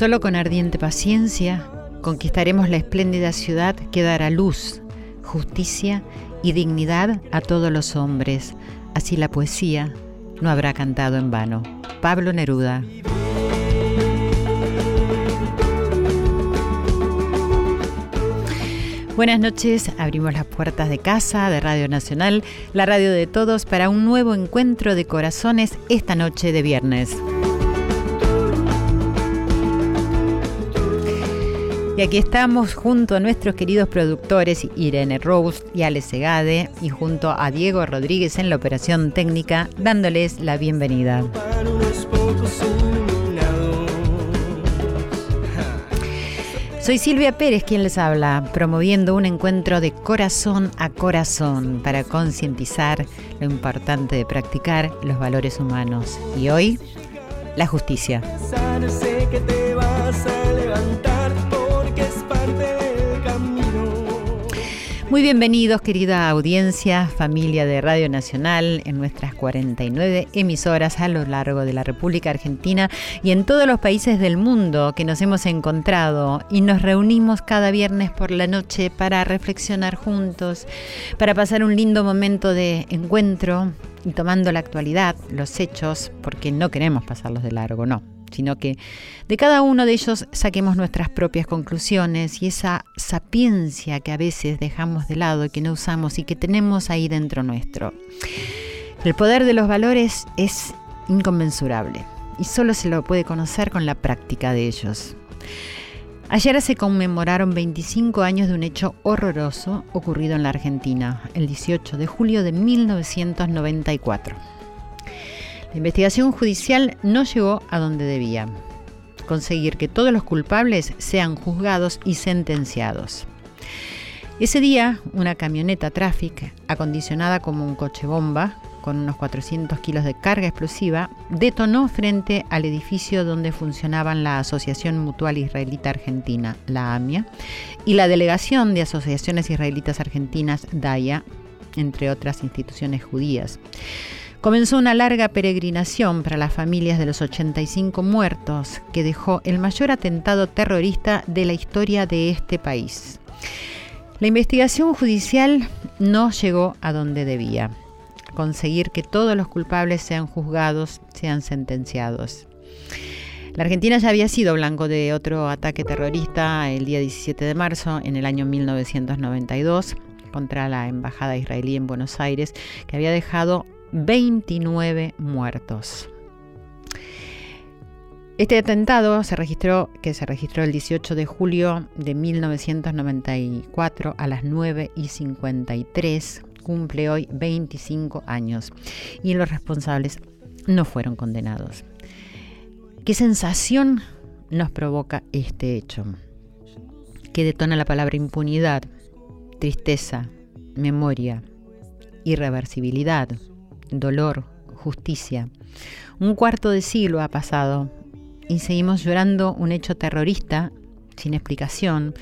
Solo con ardiente paciencia conquistaremos la espléndida ciudad que dará luz, justicia y dignidad a todos los hombres. Así la poesía no habrá cantado en vano. Pablo Neruda. Buenas noches, abrimos las puertas de casa de Radio Nacional, la radio de todos, para un nuevo encuentro de corazones esta noche de viernes. Y aquí estamos junto a nuestros queridos productores Irene Rose y Ale Segade y junto a Diego Rodríguez en la operación técnica dándoles la bienvenida. Soy Silvia Pérez quien les habla, promoviendo un encuentro de corazón a corazón para concientizar lo importante de practicar los valores humanos. Y hoy, la justicia. Muy bienvenidos, querida audiencia, familia de Radio Nacional, en nuestras 49 emisoras a lo largo de la República Argentina y en todos los países del mundo que nos hemos encontrado y nos reunimos cada viernes por la noche para reflexionar juntos, para pasar un lindo momento de encuentro y tomando la actualidad, los hechos, porque no queremos pasarlos de largo, no sino que de cada uno de ellos saquemos nuestras propias conclusiones y esa sapiencia que a veces dejamos de lado y que no usamos y que tenemos ahí dentro nuestro. El poder de los valores es inconmensurable y solo se lo puede conocer con la práctica de ellos. Ayer se conmemoraron 25 años de un hecho horroroso ocurrido en la Argentina, el 18 de julio de 1994. La investigación judicial no llegó a donde debía, conseguir que todos los culpables sean juzgados y sentenciados. Ese día, una camioneta Traffic, acondicionada como un coche bomba, con unos 400 kilos de carga explosiva, detonó frente al edificio donde funcionaban la Asociación Mutual Israelita Argentina, la AMIA, y la Delegación de Asociaciones Israelitas Argentinas, DAIA, entre otras instituciones judías. Comenzó una larga peregrinación para las familias de los 85 muertos que dejó el mayor atentado terrorista de la historia de este país. La investigación judicial no llegó a donde debía, conseguir que todos los culpables sean juzgados, sean sentenciados. La Argentina ya había sido blanco de otro ataque terrorista el día 17 de marzo en el año 1992 contra la embajada israelí en Buenos Aires, que había dejado 29 muertos. Este atentado se registró, que se registró el 18 de julio de 1994 a las 9 y 53, cumple hoy 25 años y los responsables no fueron condenados. ¿Qué sensación nos provoca este hecho? Que detona la palabra impunidad, tristeza, memoria, irreversibilidad, dolor, justicia. Un cuarto de siglo ha pasado y seguimos llorando un hecho terrorista sin explicación,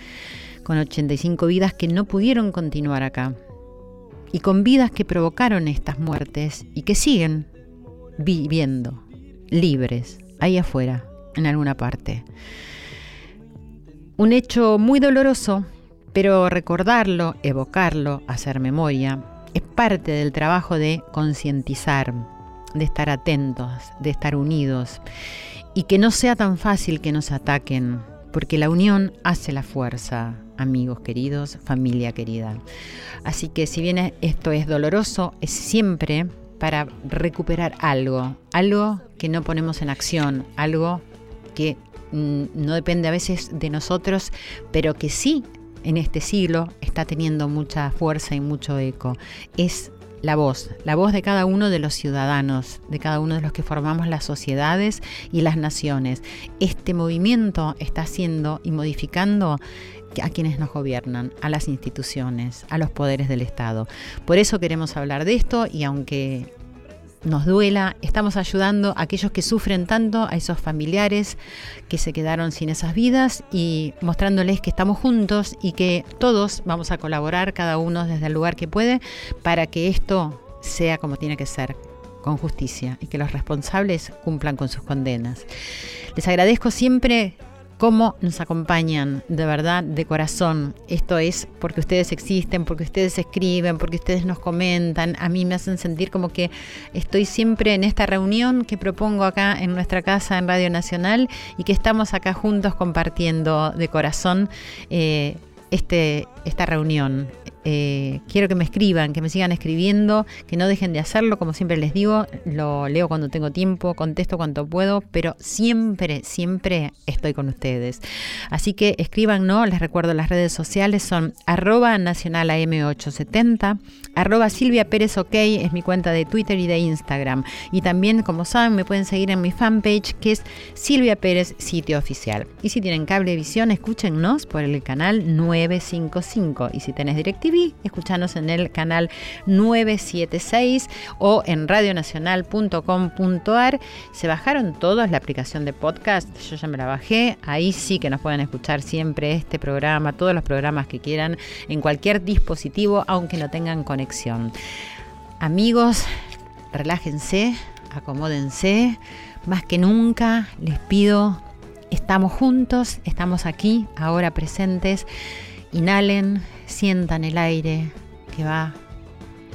con 85 vidas que no pudieron continuar acá y con vidas que provocaron estas muertes y que siguen viviendo libres ahí afuera, en alguna parte. Un hecho muy doloroso, pero recordarlo, evocarlo, hacer memoria, es parte del trabajo de concientizar, de estar atentos, de estar unidos y que no sea tan fácil que nos ataquen, porque la unión hace la fuerza, amigos queridos, familia querida. Así que si bien esto es doloroso, es siempre para recuperar algo, algo que no ponemos en acción, algo que mm, no depende a veces de nosotros, pero que sí en este siglo está teniendo mucha fuerza y mucho eco. Es la voz, la voz de cada uno de los ciudadanos, de cada uno de los que formamos las sociedades y las naciones. Este movimiento está haciendo y modificando a quienes nos gobiernan, a las instituciones, a los poderes del Estado. Por eso queremos hablar de esto y aunque nos duela, estamos ayudando a aquellos que sufren tanto, a esos familiares que se quedaron sin esas vidas y mostrándoles que estamos juntos y que todos vamos a colaborar, cada uno desde el lugar que puede, para que esto sea como tiene que ser, con justicia y que los responsables cumplan con sus condenas. Les agradezco siempre cómo nos acompañan de verdad, de corazón. Esto es porque ustedes existen, porque ustedes escriben, porque ustedes nos comentan. A mí me hacen sentir como que estoy siempre en esta reunión que propongo acá en nuestra casa en Radio Nacional y que estamos acá juntos compartiendo de corazón eh, este, esta reunión. Eh, quiero que me escriban, que me sigan escribiendo, que no dejen de hacerlo, como siempre les digo, lo leo cuando tengo tiempo, contesto cuanto puedo, pero siempre, siempre estoy con ustedes. Así que escriban, ¿no? Les recuerdo las redes sociales son arroba nacional AM870, arroba Silvia es mi cuenta de Twitter y de Instagram. Y también, como saben, me pueden seguir en mi fanpage que es Silvia Pérez Sitio Oficial. Y si tienen cablevisión, escúchennos por el canal 955. Y si tenés directivo, Escuchanos en el canal 976 o en radionacional.com.ar. Se bajaron todos la aplicación de podcast, yo ya me la bajé, ahí sí que nos pueden escuchar siempre este programa, todos los programas que quieran en cualquier dispositivo, aunque no tengan conexión. Amigos, relájense, acomódense, más que nunca les pido Estamos juntos, estamos aquí, ahora presentes. Inhalen, sientan el aire que va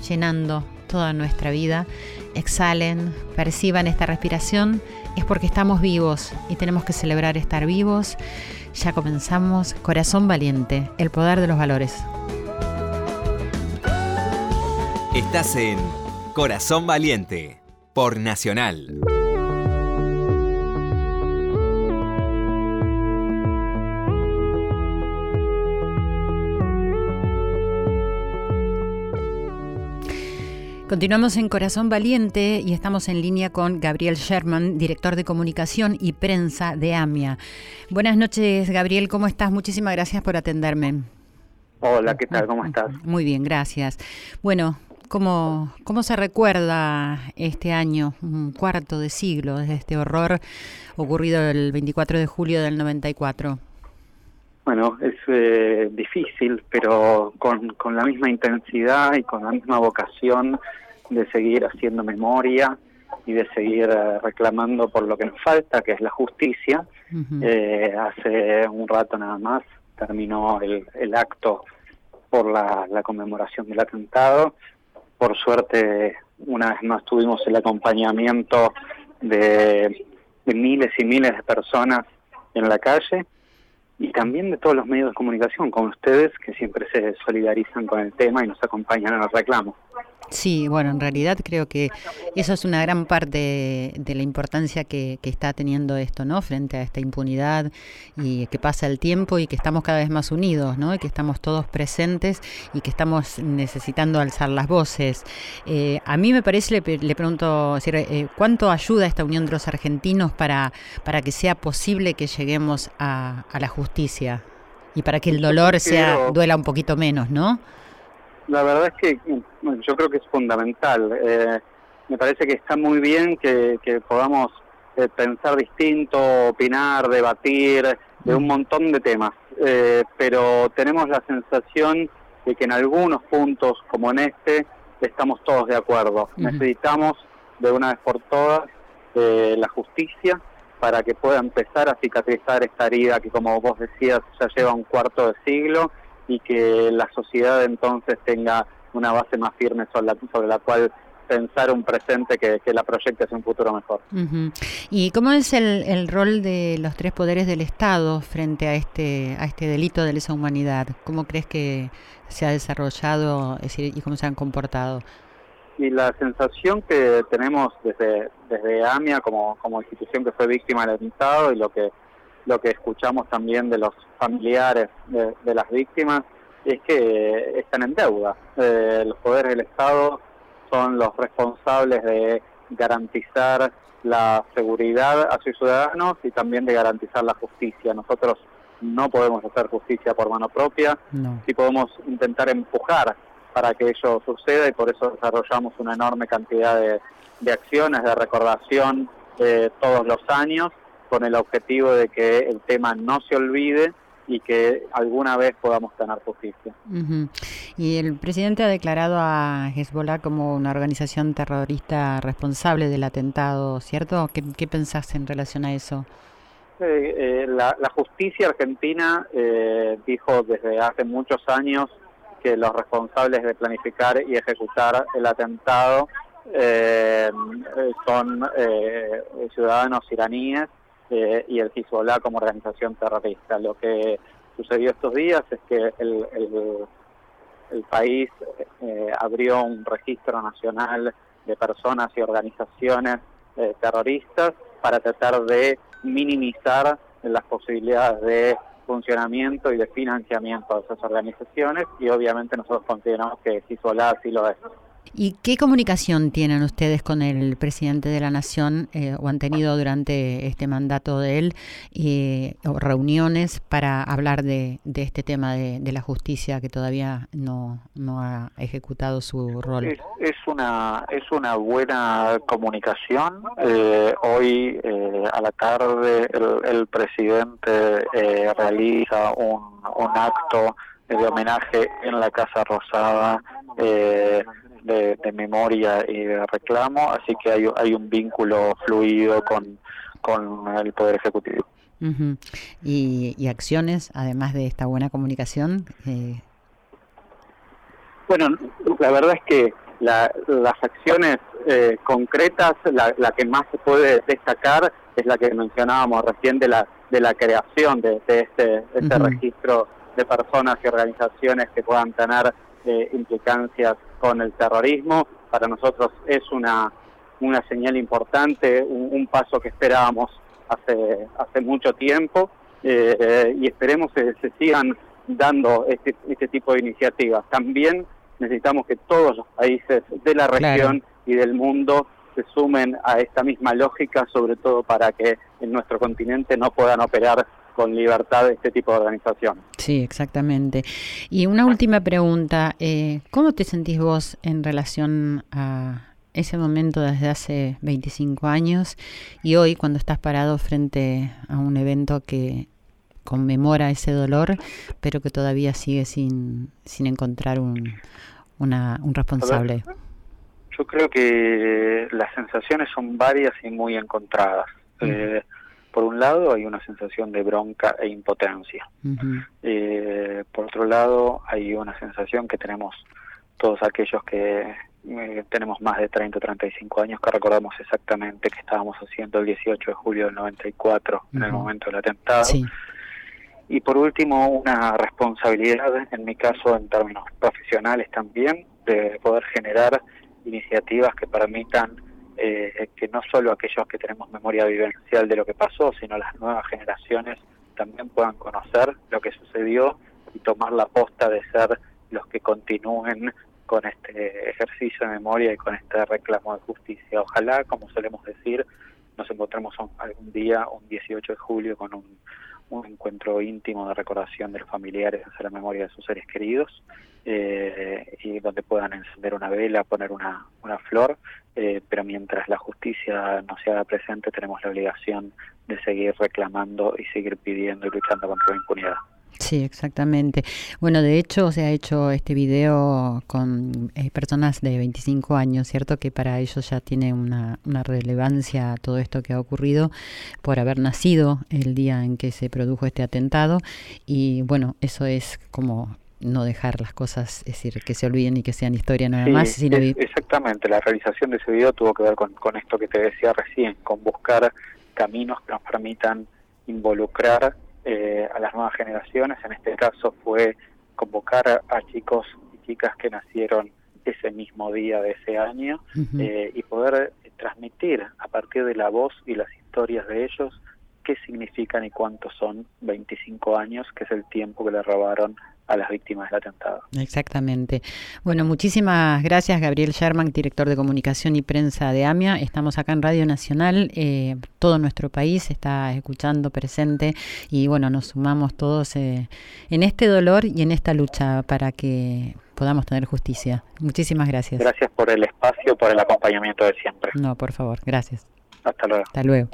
llenando toda nuestra vida, exhalen, perciban esta respiración, es porque estamos vivos y tenemos que celebrar estar vivos. Ya comenzamos, corazón valiente, el poder de los valores. Estás en Corazón Valiente, por Nacional. Continuamos en Corazón Valiente y estamos en línea con Gabriel Sherman, director de comunicación y prensa de AMIA. Buenas noches, Gabriel, ¿cómo estás? Muchísimas gracias por atenderme. Hola, ¿qué tal? ¿Cómo estás? Muy bien, gracias. Bueno, ¿cómo, cómo se recuerda este año, un cuarto de siglo, desde este horror ocurrido el 24 de julio del 94? Bueno, es eh, difícil, pero con, con la misma intensidad y con la misma vocación de seguir haciendo memoria y de seguir eh, reclamando por lo que nos falta, que es la justicia. eh, hace un rato nada más terminó el, el acto por la, la, conmemoración del atentado. Por suerte, una vez más tuvimos el acompañamiento de, de miles y miles de personas en la calle y también de todos los medios de comunicación, como ustedes, que siempre se solidarizan con el tema y nos acompañan en el reclamo. Sí, bueno, en realidad creo que eso es una gran parte de, la importancia que, está teniendo esto, ¿no? Frente a esta impunidad y que pasa el tiempo y que estamos cada vez más unidos, ¿no? Y que estamos todos presentes y que estamos necesitando alzar las voces. Eh, a mí me parece, le, pregunto, eh, ¿cuánto ayuda esta unión de los argentinos para, para que sea posible que lleguemos a, a la justicia y para que el dolor sea duela un poquito menos, ¿no? La verdad es que yo creo que es fundamental. Eh, me parece que está muy bien que, podamos eh, pensar distinto, opinar, debatir de un montón de temas, eh, pero tenemos la sensación de que en algunos puntos, como en este, estamos todos de acuerdo. Necesitamos de una vez por todas la justicia para que pueda empezar a cicatrizar esta herida que, como vos decías, ya lleva un cuarto de siglo y que la sociedad entonces tenga una base más firme sobre la, sobre la cual pensar un presente que, la proyecte hacia un futuro mejor. ¿Y cómo es el, el, rol de los tres poderes del Estado frente a este, a este delito de lesa humanidad? ¿Cómo crees que se ha desarrollado y cómo se han comportado? y la sensación que tenemos desde desde AMIA como, como institución que fue víctima del atentado y lo que lo que escuchamos también de los familiares de, las víctimas es que están en deuda. Eh, los poderes del Estado son los responsables de garantizar la seguridad a sus ciudadanos y también de garantizar la justicia. Nosotros no podemos hacer justicia por mano propia, no. sí podemos intentar empujar para que ello suceda y por eso desarrollamos una enorme cantidad de, acciones de recordación eh, todos los años con el objetivo de que el tema no se olvide y que alguna vez podamos tener justicia. Y el presidente ha declarado a Hezbollah como una organización terrorista responsable del atentado, ¿cierto? ¿Qué, qué pensás en relación a eso? Eh, la, justicia argentina eh, dijo desde hace muchos años que los responsables de planificar y ejecutar el atentado eh, son ciudadanos iraníes y el Hezbollah como organización terrorista. Lo que sucedió estos días es que el, el país abrió un registro nacional de personas y organizaciones terroristas para tratar de minimizar las posibilidades de funcionamiento y de financiamiento de esas organizaciones y obviamente nosotros consideramos que Hezbollah así lo es. ¿Y qué comunicación tienen ustedes con el presidente de la Nación eh, o han tenido durante este mandato de él eh, o reuniones para hablar de, este tema de, la justicia que todavía no, no ha ejecutado su rol? Es, una, es una buena comunicación. Eh, hoy a la tarde el, presidente realiza un, un acto de homenaje en la Casa Rosada eh, de, memoria y de reclamo, así que hay, hay un vínculo fluido con, con el Poder Ejecutivo. y, acciones, además de esta buena comunicación? Eh... Bueno, la verdad es que las acciones eh, concretas, la, la, que más se puede destacar es la que mencionábamos recién de la, de la creación de, este, este registro de personas y organizaciones que puedan tener eh, implicancias con el terrorismo. Para nosotros es una, una señal importante, un, paso que esperábamos hace, hace mucho tiempo eh, y esperemos que se sigan dando este, este tipo de iniciativas. También necesitamos que todos los países de la región y del mundo se sumen a esta misma lógica, sobre todo para que en nuestro continente no puedan operar con libertad de este tipo de organización. Sí, exactamente. Y una última pregunta, eh, ¿cómo te sentís vos en relación a ese momento desde hace 25 años y hoy cuando estás parado frente a un evento que conmemora ese dolor, pero que todavía sigue sin, sin encontrar un, una, un responsable? yo creo que las sensaciones son varias y muy encontradas. Eh, por un lado hay una sensación de bronca e impotencia. Eh, por otro lado hay una sensación que tenemos todos aquellos que eh, tenemos más de 30 o 35 años que recordamos exactamente que estábamos haciendo el 18 de julio del 94 en el momento del atentado. Y por último, una responsabilidad, en mi caso en términos profesionales también, de poder generar iniciativas que permitan eh, que no solo aquellos que tenemos memoria vivencial de lo que pasó, sino las nuevas generaciones también puedan conocer lo que sucedió y tomar la posta de ser los que continúen con este ejercicio de memoria y con este reclamo de justicia. Ojalá, como solemos decir, nos encontremos algún día, un 18 de julio, con un, un encuentro íntimo de recordación de los familiares hacia la memoria de sus seres queridos eh, y donde puedan encender una vela, poner una, una flor, eh, pero mientras la justicia no se haga presente tenemos la obligación de seguir reclamando y seguir pidiendo y luchando contra la impunidad. Sí, exactamente. Bueno, de hecho se ha hecho este video con eh, personas de 25 años, ¿cierto? Que para ellos ya tiene una, una relevancia todo esto que ha ocurrido por haber nacido el día en que se produjo este atentado. Y bueno, eso es como no dejar las cosas, es decir, que se olviden y que sean historia nada más. Sino... exactamente, la realización de ese video tuvo que ver con, con esto que te decía recién, con buscar caminos que nos permitan involucrar eh, a las nuevas generaciones. En este caso fue convocar a, chicos y chicas que nacieron ese mismo día de ese año eh, y poder transmitir a partir de la voz y las historias de ellos qué significan y cuántos son 25 años, que es el tiempo que le robaron a las víctimas del atentado. Exactamente. Bueno, muchísimas gracias Gabriel Sherman, director de comunicación y prensa de AMIA. Estamos acá en Radio Nacional, eh, todo nuestro país está escuchando presente y bueno, nos sumamos todos eh, en este dolor y en esta lucha para que podamos tener justicia. Muchísimas gracias. Gracias por el espacio, por el acompañamiento de siempre. No, por favor, gracias. Hasta luego. Hasta luego.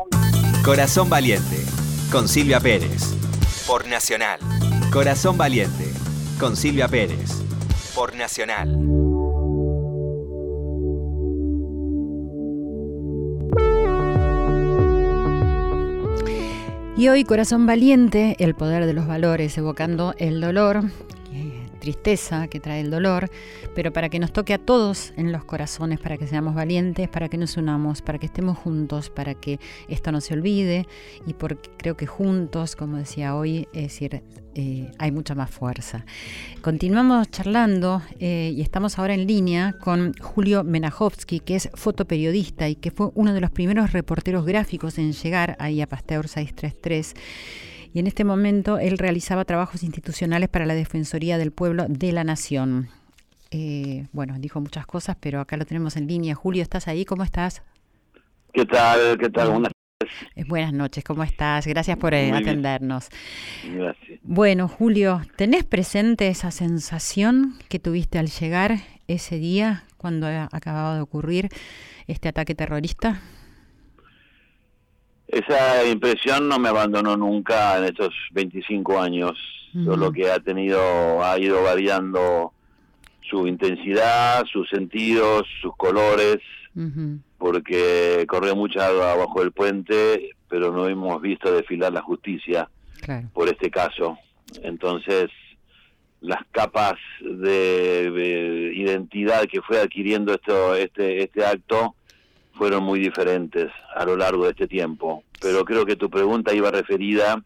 Corazón Valiente, con Silvia Pérez, por Nacional. Corazón Valiente, con Silvia Pérez, por Nacional. Y hoy Corazón Valiente, el poder de los valores, evocando el dolor, tristeza que trae el dolor, pero para que nos toque a todos en los corazones, para que seamos valientes, para que nos unamos, para que estemos juntos, para que esto no se olvide y porque creo que juntos, como decía hoy, es decir, eh, hay mucha más fuerza. Continuamos charlando eh, y estamos ahora en línea con Julio Menajovsky, que es fotoperiodista y que fue uno de los primeros reporteros gráficos en llegar ahí a Pasteur 633 y en este momento él realizaba trabajos institucionales para la Defensoría del Pueblo de la Nación. Eh, bueno, dijo muchas cosas, pero acá lo tenemos en línea. Julio, ¿estás ahí? ¿Cómo estás? ¿Qué tal? ¿Qué tal? Buenas eh, Buenas noches, ¿cómo estás? Gracias por eh, atendernos. Gracias. Bueno, Julio, ¿tenés presente esa sensación que tuviste al llegar ese día cuando acababa de ocurrir este ataque terrorista? Esa impresión no me abandonó nunca en estos 25 años. lo que ha tenido, ha ido variando su intensidad, sus sentidos, sus colores, porque corrió mucha agua abajo del puente, pero no hemos visto desfilar la justicia por este caso. Entonces, las capas de, identidad que fue adquiriendo esto, este, este acto fueron muy diferentes a lo largo de este tiempo. Pero creo que tu pregunta iba referida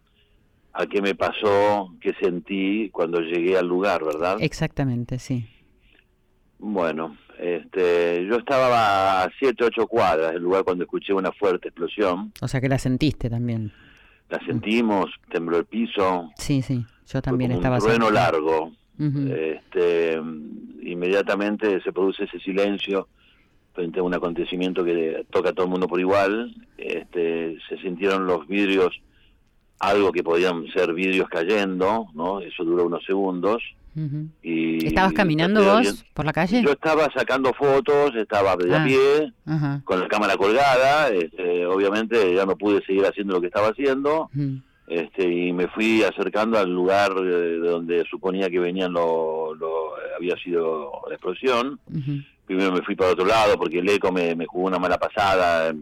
a qué me pasó, qué sentí cuando llegué al lugar, ¿verdad? Exactamente, sí. Bueno, este, yo estaba a 7, 8 cuadras del lugar cuando escuché una fuerte explosión. O sea que la sentiste también. La sentimos, tembló el piso. Sí, sí, yo también estaba. Un trueno largo. este, inmediatamente se produce ese silencio frente a un acontecimiento que toca a todo el mundo por igual, este, se sintieron los vidrios, algo que podían ser vidrios cayendo, ¿no? Eso duró unos segundos. y, ¿Estabas caminando vos por la calle? Yo estaba sacando fotos, estaba de a ah, pie, con la cámara colgada, este, obviamente ya no pude seguir haciendo lo que estaba haciendo, este, y me fui acercando al lugar eh, de donde suponía que venían lo, lo había sido la explosión primero me fui para otro lado porque el eco me, jugó una mala pasada.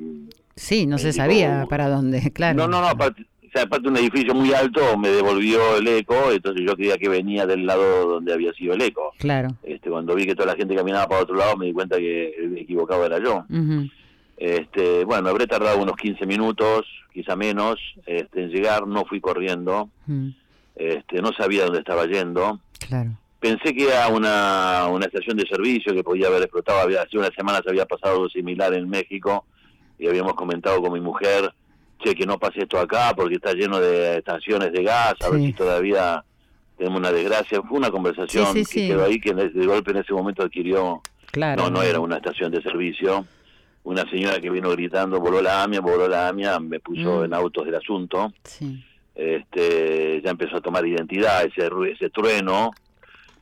Sí, no se sabía para dónde, claro. No, no, no, aparte, o sea, aparte un edificio muy alto me devolvió el eco, entonces yo creía que venía del lado donde había sido el eco. Claro. Este, cuando vi que toda la gente caminaba para otro lado me di cuenta que el equivocado era yo. Este, bueno, habré tardado unos 15 minutos, quizá menos, este, en llegar, no fui corriendo, este, no sabía dónde estaba yendo. Claro pensé que era una, una estación de servicio que podía haber explotado. Había, hace unas semanas había pasado algo similar en México y habíamos comentado con mi mujer, che, que no pase esto acá porque está lleno de estaciones de gas, a ver si todavía tenemos una desgracia. Fue una conversación que quedó ahí que de golpe en ese momento adquirió... Claro, no, no era una estación de servicio. Una señora que vino gritando, voló la AMIA, voló la AMIA, me puso mm. en autos del asunto. Este, ya empezó a tomar identidad, ese, ese trueno,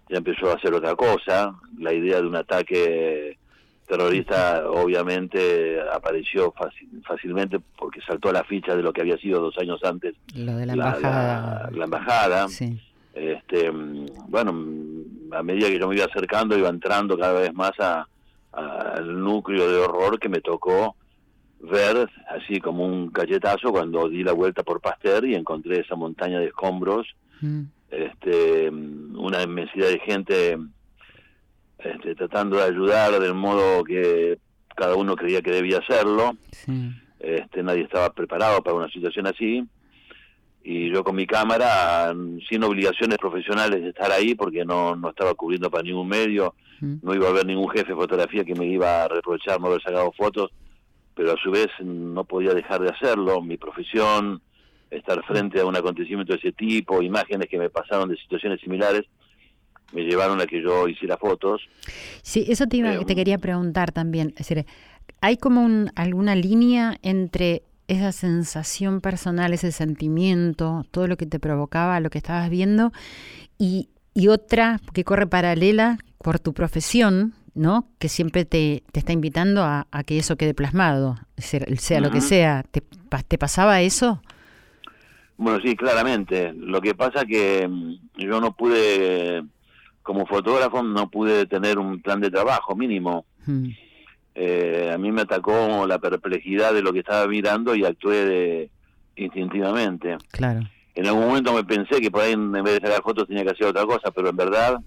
ya empezó a hacer otra cosa. La idea de un ataque terrorista obviamente apareció fácilmente porque saltó a la ficha de lo que había sido dos años antes. Lo de la embajada. La, embajada. Este, bueno, a medida que yo me iba acercando, iba entrando cada vez más al núcleo de horror que me tocó ver, así como un cachetazo, cuando di la vuelta por Pasteur y encontré esa montaña de escombros. Mm este, una inmensidad de gente este, tratando de ayudar del modo que cada uno creía que debía hacerlo. Este, nadie estaba preparado para una situación así. y yo con mi cámara, sin obligaciones profesionales de estar ahí, porque no, no estaba cubriendo para ningún medio, no iba a haber ningún jefe de fotografía que me iba a reprochar no haber sacado fotos, pero a su vez no podía dejar de hacerlo, mi profesión, estar frente a un acontecimiento de ese tipo, imágenes que me pasaron de situaciones similares, me llevaron a que yo hiciera fotos. Sí, eso te, iba, te quería preguntar también. Es decir, ¿hay como un, alguna línea entre esa sensación personal, ese sentimiento, todo lo que te provocaba, lo que estabas viendo, y, y otra que corre paralela por tu profesión, ¿no? Que siempre te, te está invitando a, que eso quede plasmado, sea, sea lo que sea. ¿Te, ¿Te pasaba eso? Bueno, sí, claramente. Lo que pasa que mm, yo no pude, como fotógrafo, no pude tener un plan de trabajo mínimo. Eh, a mí me atacó la perplejidad de lo que estaba mirando y actué de, instintivamente. Claro. En algún momento me pensé que por ahí en vez de sacar fotos tenía que hacer otra cosa, pero en verdad,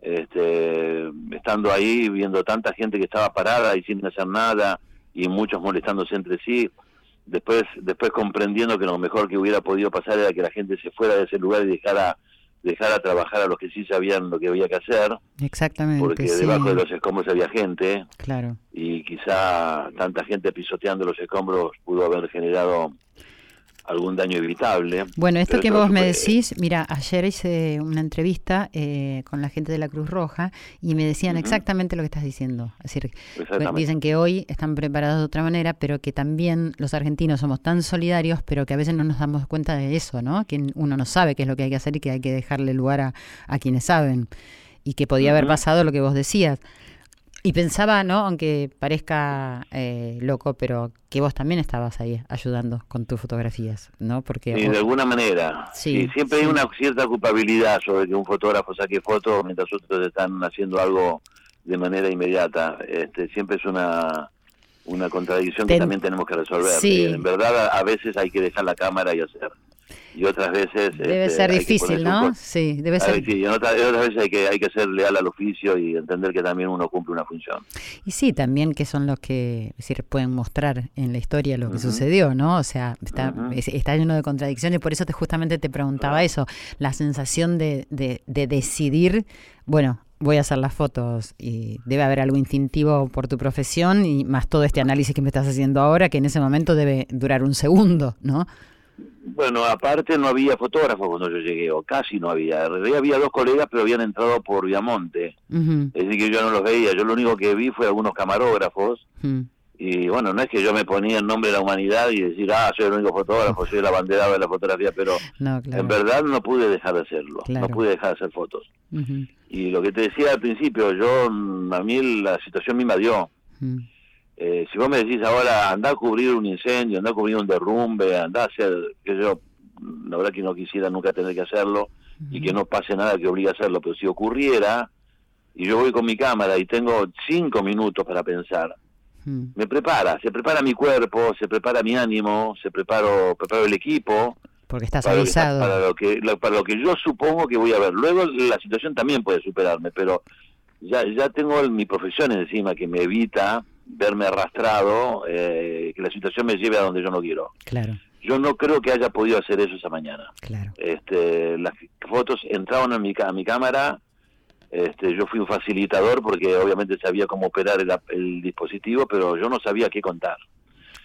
este, estando ahí, viendo tanta gente que estaba parada y sin hacer nada y muchos molestándose entre sí, después, después comprendiendo que lo mejor que hubiera podido pasar era que la gente se fuera de ese lugar y dejara dejar a trabajar a los que sí sabían lo que había que hacer. Exactamente. Porque debajo de los escombros había gente. Claro. Y quizá tanta gente pisoteando los escombros pudo haber generado algún daño evitable. Bueno, esto que vos me decís, mira, ayer hice una entrevista eh, con la gente de la Cruz Roja y me decían exactamente lo que estás diciendo. Es decir, dicen que hoy están preparados de otra manera, pero que también los argentinos somos tan solidarios, pero que a veces no nos damos cuenta de eso, ¿no? Que uno no sabe qué es lo que hay que hacer y que hay que dejarle lugar a, a quienes saben. Y que podía haber pasado lo que vos decías. Y pensaba, ¿no? Aunque parezca eh, loco, pero que vos también estabas ahí ayudando con tus fotografías, ¿no? Porque sí, de alguna manera. Sí, siempre hay una cierta culpabilidad sobre que un fotógrafo saque fotos mientras otros están haciendo algo de manera inmediata. Este, siempre es una una contradicción que también tenemos que resolver. Sí. En verdad, a veces hay que dejar la cámara y hacer y otras veces debe este, ser difícil no sí debe ser sí, y otras, veces hay que hay que ser leal al oficio y entender que también uno cumple una función. Y sí también que son los que decir, pueden mostrar en la historia lo que sucedió no o sea está, está lleno de contradicciones por eso te justamente te preguntaba eso la sensación de, de, de decidir bueno voy a hacer las fotos y debe haber algo instintivo por tu profesión y más todo este análisis que me estás haciendo ahora que en ese momento debe durar un segundo, ¿no? Bueno, aparte no había fotógrafos cuando yo llegué, o casi no había. había dos colegas, pero habían entrado por Viamonte. Es decir, que yo no los veía. Yo lo único que vi fue algunos camarógrafos. Y bueno, no es que yo me ponía en nombre de la humanidad y decir, ah, soy el único fotógrafo, soy el abanderado de la fotografía, pero en verdad no pude dejar de hacerlo. No pude dejar de hacer fotos. Y lo que te decía al principio, yo, a mí la situación misma dio. Eh, si vos me decís ahora, anda a cubrir un incendio, anda a cubrir un derrumbe, anda a hacer, que yo, la verdad que no quisiera nunca tener que hacerlo y que no pase nada que obligue a hacerlo, pero si ocurriera y yo voy con mi cámara y tengo cinco minutos para pensar, me prepara, se prepara mi cuerpo, se prepara mi ánimo, se preparo, preparo el equipo. Porque estás avisado. para, lo que, para lo que yo supongo que voy a ver. Luego la situación también puede superarme, pero ya, ya tengo mi profesión encima que me evita verme arrastrado, eh, que la situación me lleve a donde yo no quiero. Claro. Yo no creo que haya podido hacer eso esa mañana. Claro. Este, las fotos entraban a mi, a mi cámara, este, yo fui un facilitador porque obviamente sabía cómo operar el, dispositivo, pero yo no sabía qué contar.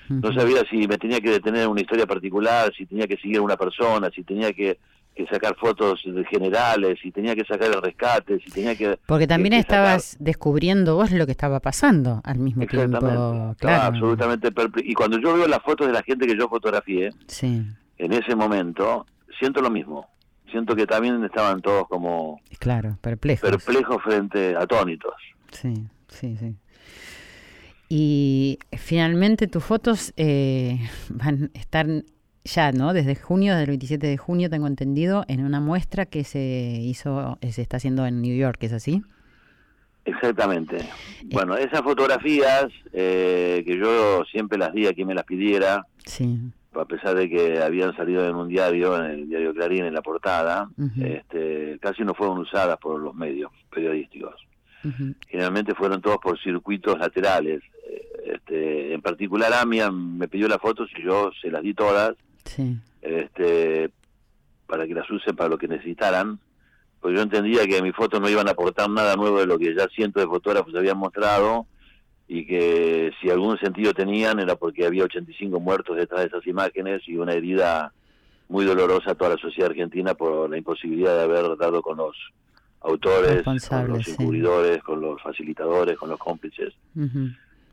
No sabía si me tenía que detener en una historia particular, si tenía que seguir a una persona, si tenía que que sacar fotos generales, y tenía que sacar el rescate, si tenía que... Porque también estabas descubriendo vos lo que estaba pasando al mismo tiempo. Claro. absolutamente. Y cuando yo veo las fotos de la gente que yo fotografié, sí. en ese momento, siento lo mismo. Siento que también estaban todos como... Claro, perplejos. Perplejos frente, atónitos. Sí, sí, sí. Y finalmente tus fotos eh, van a estar ya, ¿no? Desde junio, desde el 27 de junio, tengo entendido, en una muestra que se hizo, se está haciendo en New York, ¿es así? Exactamente. Eh. Bueno, esas fotografías eh, que yo siempre las di a quien me las pidiera, sí. a pesar de que habían salido en un diario, en el diario Clarín, en la portada, este, casi no fueron usadas por los medios periodísticos. Generalmente fueron todos por circuitos laterales. Este, en particular, Amian me pidió las fotos y yo se las di todas Sí. Este, para que las usen para lo que necesitaran, pues yo entendía que mis fotos no iban a aportar nada nuevo de lo que ya cientos de fotógrafos habían mostrado y que si algún sentido tenían era porque había 85 muertos detrás de esas imágenes y una herida muy dolorosa a toda la sociedad argentina por la imposibilidad de haber dado con los autores, con los encubridores, con los facilitadores, con los cómplices.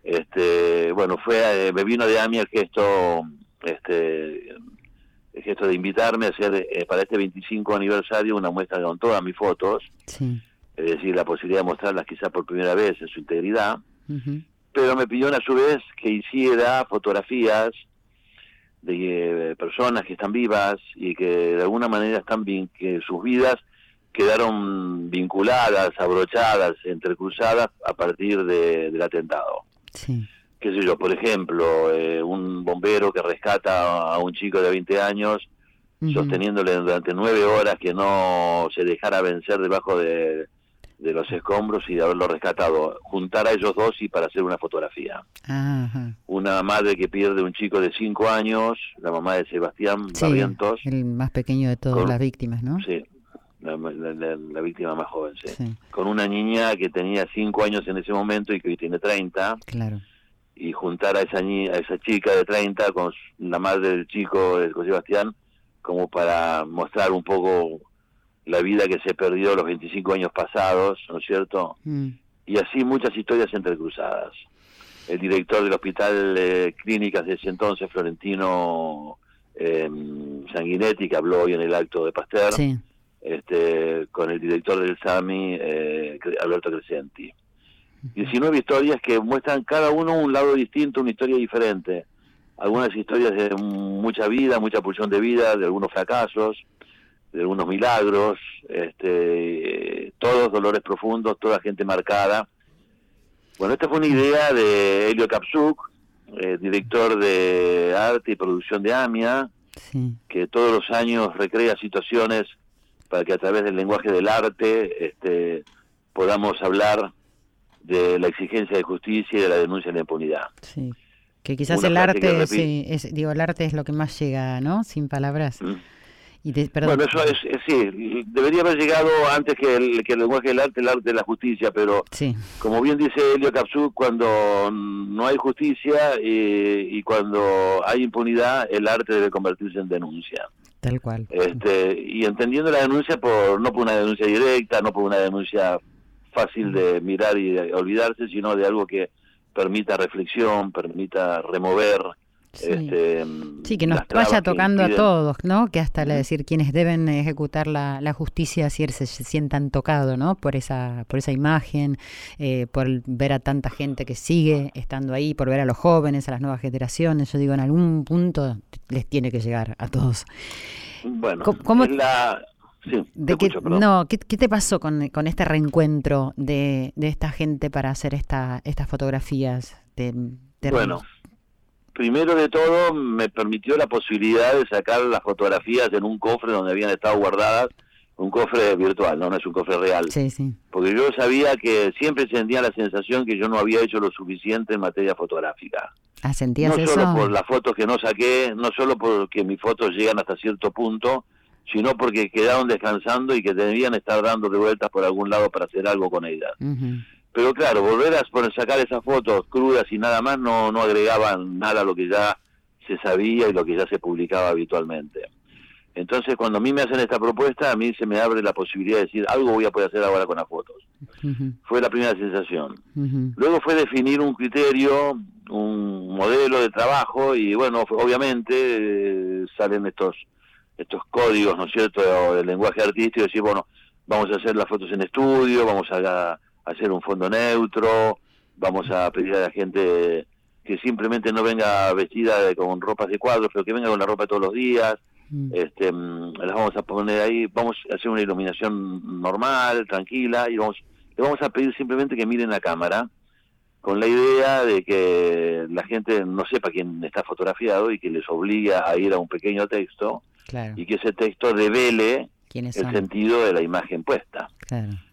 Este, bueno, fue eh, me vino de AMI el gesto este el gesto de invitarme a hacer eh, para este 25 aniversario una muestra con todas mis fotos, es decir, la posibilidad de mostrarlas quizás por primera vez en su integridad, pero me pidió a su vez que hiciera fotografías de eh, personas que están vivas y que de alguna manera están bien, que sus vidas quedaron vinculadas, abrochadas, entrecruzadas a partir del atentado. Sí qué sé yo, por ejemplo, eh, un bombero que rescata a un chico de 20 años, sosteniéndole durante nueve horas que no se dejara vencer debajo de, los escombros y de haberlo rescatado, juntar a ellos dos y para hacer una fotografía. Una madre que pierde un chico de 5 años, la mamá de Sebastián sí, El más pequeño de todas las víctimas, ¿no? Sí, la, víctima más joven, sí. Con una niña que tenía 5 años en ese momento y que hoy tiene 30. Claro y juntar a esa, a esa chica de 30 con la madre del chico, de Sebastián, como para mostrar un poco la vida que se perdió los 25 años pasados, ¿no es cierto? Mm. Y así muchas historias entrecruzadas. El director del Hospital de Clínicas de ese entonces, Florentino eh, Sanguinetti, que habló hoy en el acto de Pasteur, este, con el director del SAMI, eh, Alberto Crescenti. 19 historias que muestran cada uno un lado distinto, una historia diferente. Algunas historias de mucha vida, mucha pulsión de vida, de algunos fracasos, de algunos milagros, este, todos dolores profundos, toda gente marcada. Bueno, esta fue una idea de Helio Kapsuk, eh, director de arte y producción de AMIA, que todos los años recrea situaciones para que a través del lenguaje del arte este, podamos hablar de la exigencia de justicia y de la denuncia de la impunidad. Sí. Que quizás el arte, sí, es, digo, el arte es lo que más llega, ¿no? Sin palabras. Mm. Y bueno, eso es, sí, debería haber llegado antes que el, que el lenguaje del arte, el arte de la justicia, pero sí. como bien dice Elio Capsú, cuando no hay justicia y, y, cuando hay impunidad, el arte debe convertirse en denuncia. Tal cual. Este, y entendiendo la denuncia por no por una denuncia directa, no por una denuncia fácil de mirar y de olvidarse, sino de algo que permita reflexión, permita remover. Sí, este, sí que nos vaya tocando a todos, ¿no? Que hasta le decir quienes deben ejecutar la, la justicia si se, se, sientan tocados, ¿no? Por esa, por esa imagen, eh, por ver a tanta gente que sigue estando ahí, por ver a los jóvenes, a las nuevas generaciones. Yo digo, en algún punto les tiene que llegar a todos. Bueno, ¿Cómo, la, de que, no, ¿qué, te pasó con, con este reencuentro de, de, esta gente para hacer esta, estas fotografías? De, bueno, primero de todo me permitió la posibilidad de sacar las fotografías en un cofre donde habían estado guardadas, un cofre virtual, no, no es un cofre real. Sí, sí. Porque yo sabía que siempre sentía la sensación que yo no había hecho lo suficiente en materia fotográfica. Ah, ¿sentías no solo por las fotos que no saqué, no solo porque mis fotos llegan hasta cierto punto, sino porque quedaron descansando y que debían estar dando de vueltas por algún lado para hacer algo con ellas. Pero claro, volver a sacar esas fotos crudas y nada más no, no agregaban nada a lo que ya se sabía y lo que ya se publicaba habitualmente. Entonces, cuando a mí me hacen esta propuesta, a mí se me abre la posibilidad de decir, algo voy a poder hacer ahora con las fotos. Fue la primera sensación. Luego fue definir un criterio, un modelo de trabajo y bueno, obviamente eh, salen estos estos códigos, ¿no es cierto?, del lenguaje artístico, decir, bueno, vamos a hacer las fotos en estudio, vamos a, hacer un fondo neutro, vamos a pedir a la gente que simplemente no venga vestida con ropas de cuadros, pero que venga con la ropa todos los días, mm. este las vamos a poner ahí, vamos a hacer una iluminación normal, tranquila, y vamos le vamos a pedir simplemente que miren la cámara, con la idea de que la gente no sepa quién está fotografiado y que les obliga a ir a un pequeño texto y que ese texto revele el sentido de la imagen puesta.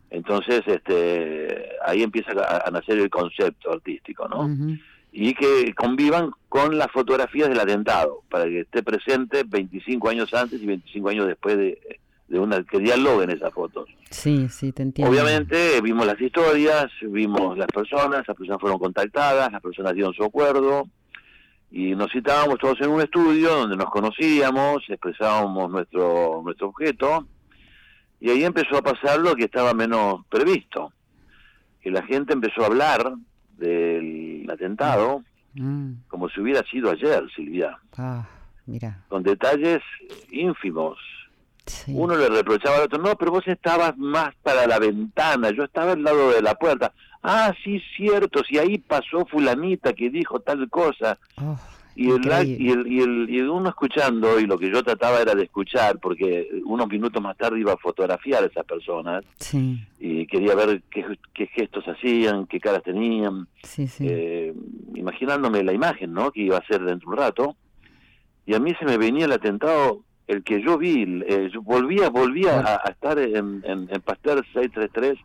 Entonces, este, ahí empieza a, nacer el concepto artístico, ¿no? y que convivan con las fotografías del atentado, para que esté presente 25 años antes y 25 años después de, de una que dialoguen esas fotos. Sí, sí, te entiendo. Obviamente vimos las historias, vimos las personas, las personas fueron contactadas, las personas dieron su acuerdo y nos citábamos todos en un estudio donde nos conocíamos, expresábamos nuestro nuestro objeto y ahí empezó a pasar lo que estaba menos previsto, que la gente empezó a hablar del atentado mm. como si hubiera sido ayer, Silvia. Ah, mira. Con detalles ínfimos. Uno le reprochaba al otro, no, pero vos estabas más para la ventana, yo estaba al lado de la puerta. Ah, sí, cierto, si ahí pasó fulanita que dijo tal cosa. Oh. Y el, y el, y, el, y uno escuchando, y lo que yo trataba era de escuchar, porque unos minutos más tarde iba a fotografiar a esas personas, y quería ver qué, gestos hacían, qué caras tenían, eh, imaginándome la imagen ¿no? que iba a ser dentro de un rato, y a mí se me venía el atentado, el que yo vi, eh, volvía volvía a, estar en, en, en Pasteur 633,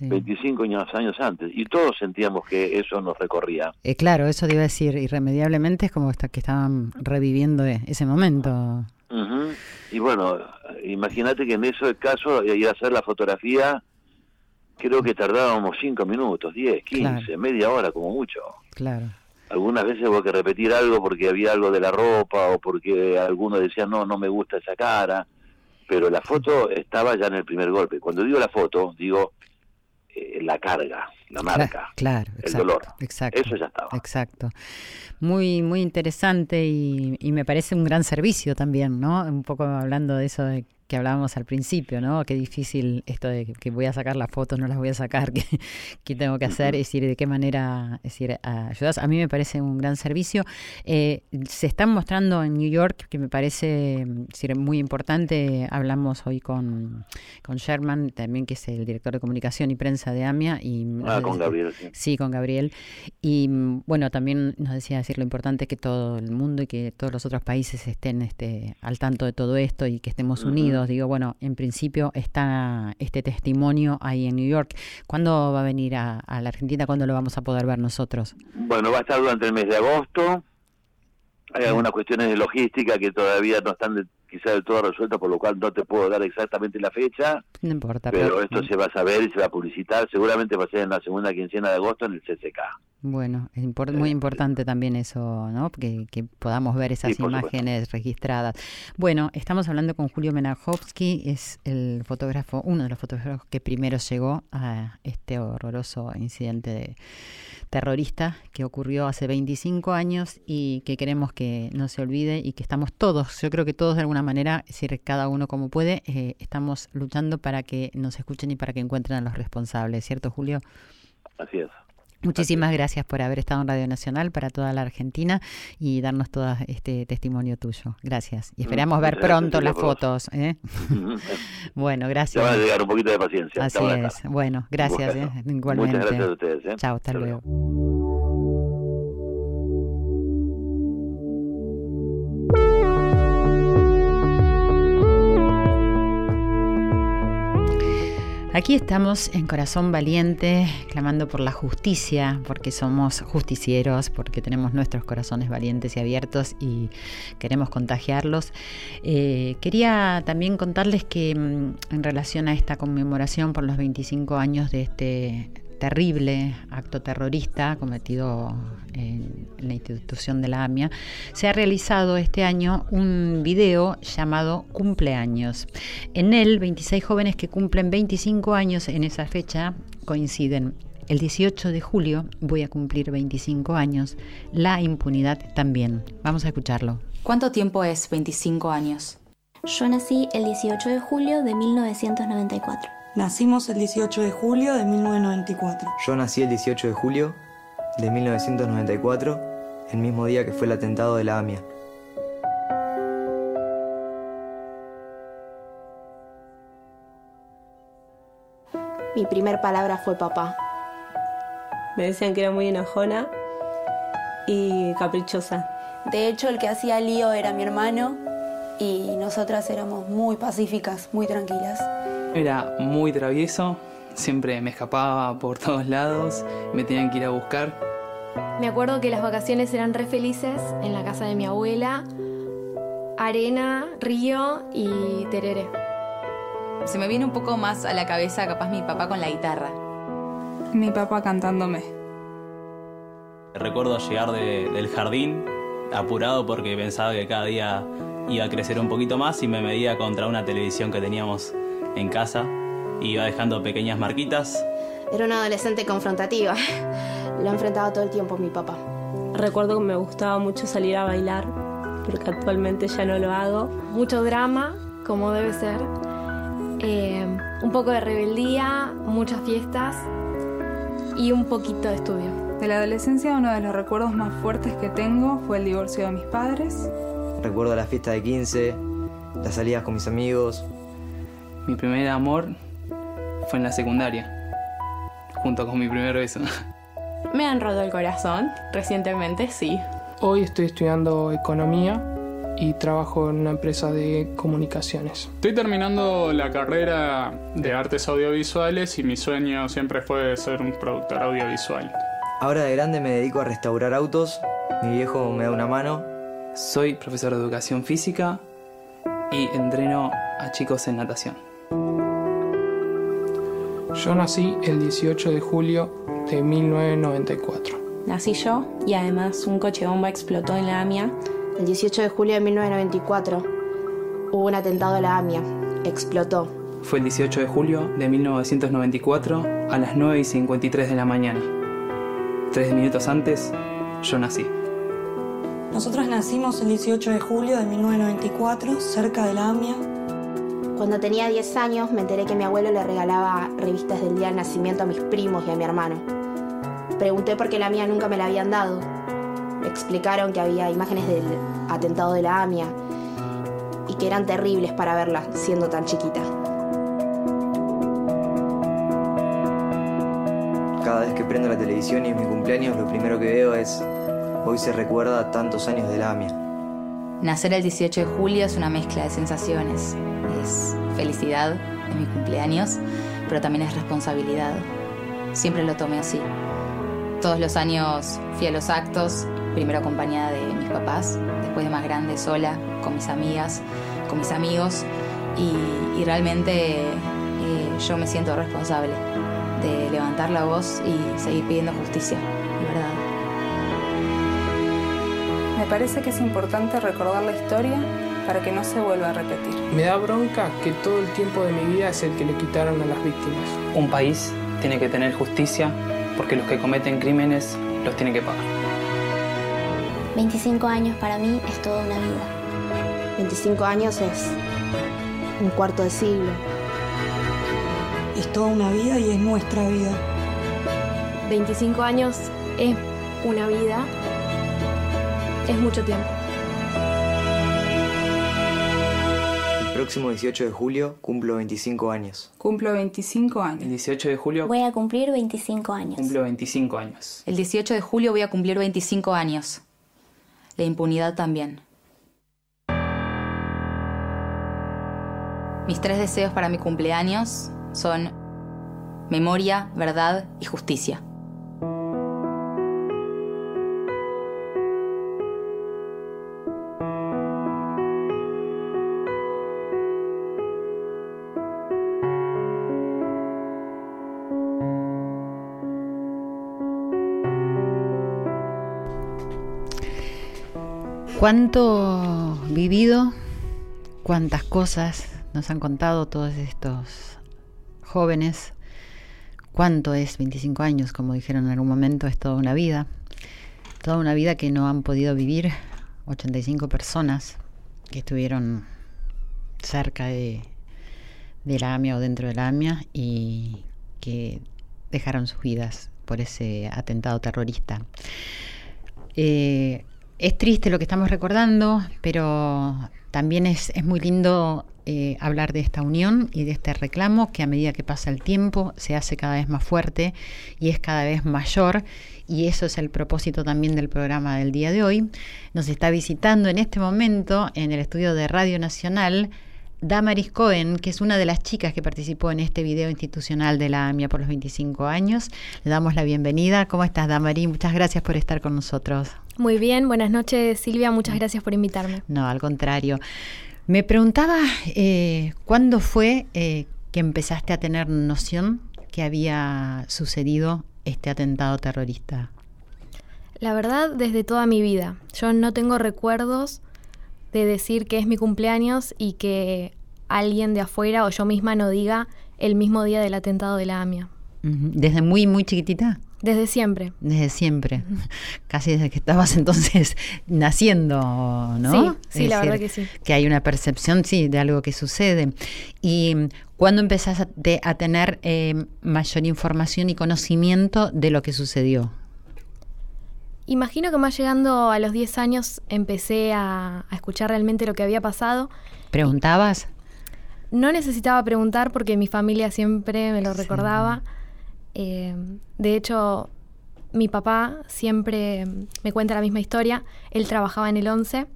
25 años, años antes, y todos sentíamos que eso nos recorría. Eh, claro, eso te iba a decir, irremediablemente es como que estaban reviviendo e-, ese momento. Y bueno, imagínate que en ese caso, ir a hacer la fotografía, creo que tardábamos 5 minutos, 10, 15, media hora como mucho. Claro. Algunas veces hubo que repetir algo porque había algo de la ropa o porque alguno decía, no, no me gusta esa cara, pero la foto estaba ya en el primer golpe. Cuando digo la foto, digo eh, la carga, la marca, claro, el dolor. Exacto, Eso ya estaba. Exacto. Muy, muy interesante y, y, me parece un gran servicio también, ¿no? Un poco hablando de eso de que hablábamos al principio, ¿no? Qué difícil esto de que voy a sacar las fotos, no las voy a sacar, qué, tengo que hacer, es decir, de qué manera es decir, ayudas. A mí me parece un gran servicio. Eh, se están mostrando en New York, que me parece decir, muy importante. Hablamos hoy con, con Sherman, también que es el director de comunicación y prensa de AMIA. Y, ah, con Gabriel, sí. Sí, con Gabriel. Y bueno, también nos decía decir lo importante que todo el mundo y que todos los otros países estén este, al tanto de todo esto y que estemos unidos Digo, bueno, en principio está este testimonio ahí en New York. ¿Cuándo va a venir a, la Argentina? ¿Cuándo lo vamos a poder ver nosotros? Bueno, va a estar durante el mes de agosto. Hay algunas cuestiones de logística que todavía no están quizá del todo resueltas, por lo cual no te puedo dar exactamente la fecha. No importa. Pero, esto se va a saber y se va a publicitar. Seguramente va a ser en la segunda quincena de agosto en el CCK. Bueno, es muy importante también eso, ¿no? Que, que podamos ver esas imágenes registradas. Bueno, estamos hablando con Julio Menajowski, es el fotógrafo, uno de los fotógrafos que primero llegó a este horroroso incidente terrorista que ocurrió hace 25 años y que queremos que no se olvide y que estamos todos, yo creo que todos de alguna manera, si cada uno como puede, eh, estamos luchando para que nos escuchen y para que encuentren a los responsables, ¿cierto, Julio? Así es. Muchísimas gracias por haber estado en Radio Nacional para toda la Argentina y darnos todo este testimonio tuyo. Gracias. Y mm, esperamos ver pronto las fotos. ¿eh? bueno, gracias. Te van a llegar un poquito de paciencia. Así es. Bueno, gracias. ¿eh? Igualmente. Muchas gracias a ustedes. ¿eh? Chao, hasta, luego. Aquí estamos en Corazón Valiente, clamando por la justicia, porque somos justicieros, porque tenemos nuestros corazones valientes y abiertos y queremos contagiarlos. Eh, quería también contarles que mm, en relación a esta conmemoración por los 25 años de este terrible acto terrorista cometido en, la institución de la AMIA, se ha realizado este año un video llamado Cumpleaños. En él, 26 jóvenes que cumplen 25 años en esa fecha coinciden. El 18 de julio voy a cumplir 25 años, la impunidad también. Vamos a escucharlo. ¿Cuánto tiempo es 25 años? Yo nací el 18 de julio de 1994. Nacimos el 18 de julio de 1994. Yo nací el 18 de julio de 1994, el mismo día que fue el atentado de la AMIA. Mi primer palabra fue papá. Me decían que era muy enojona y caprichosa. De hecho, el que hacía lío era mi hermano y nosotras éramos muy pacíficas, muy tranquilas. Era muy travieso, siempre me escapaba por todos lados, me tenían que ir a buscar. Me acuerdo que las vacaciones eran re felices en la casa de mi abuela. Arena, río y tereré. Se me viene un poco más a la cabeza capaz mi papá con la guitarra. Mi papá cantándome. Recuerdo llegar del jardín apurado porque pensaba que cada día iba a crecer un poquito más y me medía contra una televisión que teníamos en casa. Iba dejando pequeñas marquitas. Era una adolescente confrontativa. Lo enfrentaba todo el tiempo mi papá. Recuerdo que me gustaba mucho salir a bailar, porque actualmente ya no lo hago. Mucho drama, como debe ser. Eh, un poco de rebeldía, muchas fiestas y un poquito de estudio. De la adolescencia uno de los recuerdos más fuertes que tengo fue el divorcio de mis padres. Recuerdo la fiesta de 15, las salidas con mis amigos. Mi primer amor fue en la secundaria, junto con mi primer beso. Me han roto el corazón recientemente, sí. Hoy estoy estudiando economía y trabajo en una empresa de comunicaciones. Estoy terminando la carrera de artes audiovisuales y mi sueño siempre fue ser un productor audiovisual. Ahora de grande me dedico a restaurar autos, mi viejo me da una mano. Soy profesor de educación física y entreno a chicos en natación. Yo nací el 18 de julio de 1994. Nací yo y además un coche bomba explotó en la AMIA. El 18 de julio de 1994 hubo un atentado a la AMIA. Explotó. Fue el 18 de julio de 1994 a las 9 y 53 de la mañana. Tres minutos antes, yo nací. Nosotros nacimos el 18 de julio de 1994, cerca de la AMIA. Cuando tenía 10 años me enteré que mi abuelo le regalaba revistas del día del nacimiento a mis primos y a mi hermano. Pregunté por qué la mía nunca me la habían dado. Me explicaron que había imágenes del atentado de la AMIA y que eran terribles para verla siendo tan chiquita. Cada vez que prendo la televisión y es mi cumpleaños, lo primero que veo es hoy se recuerda tantos años de la AMIA. Nacer el 18 de julio es una mezcla de sensaciones. Es felicidad de mi cumpleaños, pero también es responsabilidad. Siempre lo tomé así. Todos los años fui a los actos, primero acompañada de mis papás, después de más grande sola, con mis amigas, con mis amigos, y, realmente eh, yo me siento responsable de levantar la voz y seguir pidiendo justicia y verdad. Me parece que es importante recordar la historia para que no se vuelva a repetir. Me da bronca que todo el tiempo de mi vida es el que le quitaron a las víctimas. Un país tiene que tener justicia porque los que cometen crímenes los tienen que pagar. 25 años para mí es toda una vida. 25 años es un cuarto de siglo. Es toda una vida y es nuestra vida. 25 años es una vida, es mucho tiempo. Próximo 18 de julio cumplo 25 años. Cumplo 25 años. El 18 de julio Voy a cumplir 25 años. cumplo 25 años. El 18 de julio voy a cumplir 25 años. La impunidad también. Mis tres deseos para mi cumpleaños son memoria, verdad y justicia. ¿Cuánto vivido? ¿Cuántas cosas nos han contado todos estos jóvenes? ¿Cuánto es 25 años? Como dijeron en algún momento, es toda una vida. Toda una vida que no han podido vivir 85 personas que estuvieron cerca de, la AMIA o dentro de la AMIA y que dejaron sus vidas por ese atentado terrorista. Eh, es triste lo que estamos recordando, pero también es, muy lindo eh, hablar de esta unión y de este reclamo que a medida que pasa el tiempo se hace cada vez más fuerte y es cada vez mayor y eso es el propósito también del programa del día de hoy. Nos está visitando en este momento en el estudio de Radio Nacional Damaris Cohen, que es una de las chicas que participó en este video institucional de la AMIA por los 25 años. Le damos la bienvenida. ¿Cómo estás, Damaris? Muchas gracias por estar con nosotros. Muy bien, buenas noches, Silvia. Muchas gracias por invitarme. No, al contrario. Me preguntaba, eh, ¿cuándo fue eh, que empezaste a tener noción que había sucedido este atentado terrorista? La verdad, desde toda mi vida. Yo no tengo recuerdos de decir que es mi cumpleaños y que alguien de afuera o yo misma no diga el mismo día del atentado de la AMIA. ¿Desde muy, muy chiquitita? Desde siempre. Desde siempre. Casi desde que estabas entonces naciendo, ¿no? Sí, sí, la verdad que sí. Que hay una percepción, sí, de algo que sucede. ¿Y cuándo empezás a, tener eh, mayor información y conocimiento de lo que sucedió? Imagino que más llegando a los 10 años empecé a, a escuchar realmente lo que había pasado. ¿Preguntabas? No necesitaba preguntar porque mi familia siempre me lo recordaba. Eh, de hecho, mi papá siempre me cuenta la misma historia. Él trabajaba en el 11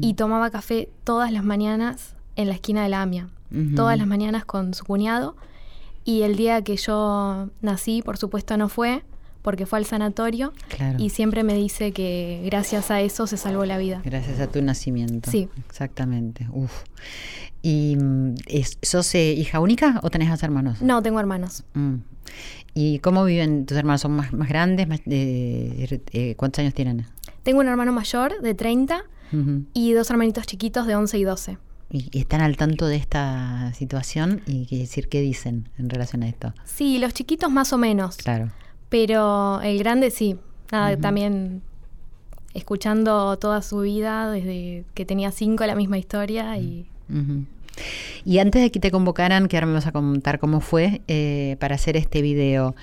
y tomaba café todas las mañanas en la esquina de la AMIA. Todas las mañanas con su cuñado. Y el día que yo nací, por supuesto, no fue porque fue al sanatorio y siempre me dice que gracias a eso se salvó la vida. Gracias a tu nacimiento. Sí. Exactamente. Uf. ¿Y mm, sos eh, hija única o tenés dos hermanos? No, tengo hermanos. Mm. ¿Y cómo viven tus hermanos? ¿Son más, más grandes? Eh, eh, ¿Cuántos años tienen? Tengo un hermano mayor de 30 y dos hermanitos chiquitos de 11 y 12. ¿Y, están al tanto de esta situación? ¿Y decir qué dicen en relación a esto? Sí, los chiquitos más o menos. Claro. Pero el grande sí. Nada, también escuchando toda su vida desde que tenía cinco la misma historia y y antes de que te convocaran, que ahora me vas a contar cómo fue, eh, para hacer este video,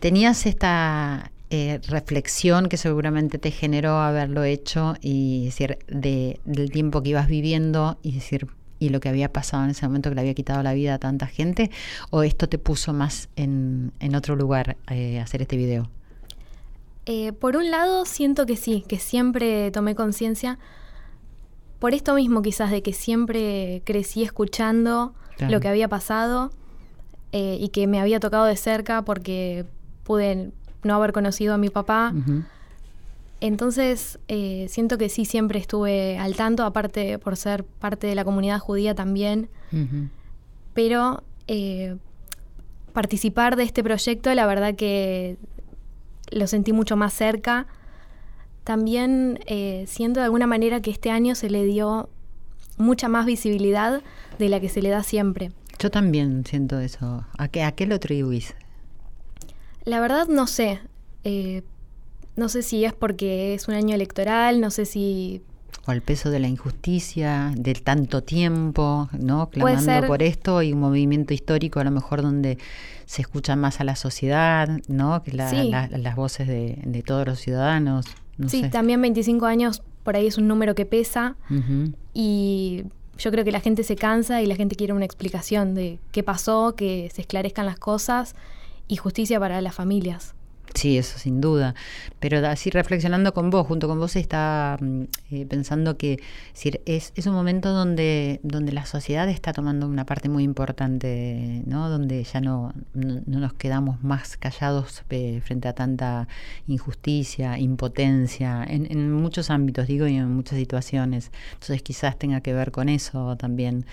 ¿tenías esta eh, reflexión que seguramente te generó haberlo hecho y decir, de, del tiempo que ibas viviendo y decir, y lo que había pasado en ese momento que le había quitado la vida a tanta gente? ¿O esto te puso más en, en otro lugar eh, hacer este video? por un lado, siento que sí, que siempre tomé conciencia por esto mismo quizás de que siempre crecí escuchando lo que había pasado eh, y que me había tocado de cerca porque pude no haber conocido a mi papá. Entonces eh, siento que sí siempre estuve al tanto, aparte por ser parte de la comunidad judía también. Pero eh, participar de este proyecto, la verdad que lo sentí mucho más cerca también eh, siento de alguna manera que este año se le dio mucha más visibilidad de la que se le da siempre. Yo también siento eso. ¿A qué, a qué lo atribuís? La verdad no sé. Eh, no sé si es porque es un año electoral, no sé si... O el peso de la injusticia, del tanto tiempo, ¿no? Clamando por esto y un movimiento histórico a lo mejor donde se escucha más a la sociedad, ¿no? Que las voces de, de todos los ciudadanos sí, también 25 años por ahí es un número que pesa y yo creo que la gente se cansa y la gente quiere una explicación de qué pasó, que se esclarezcan las cosas y justicia para las familias. Sí, eso sin duda. Pero así reflexionando con vos, junto con vos está mm, eh, pensando que es, un momento donde, donde la sociedad está tomando una parte muy importante, ¿no? Donde ya no, no, nos quedamos más callados eh, frente a tanta injusticia, impotencia, en, en muchos ámbitos, digo, y en muchas situaciones. Entonces quizás tenga que ver con eso también.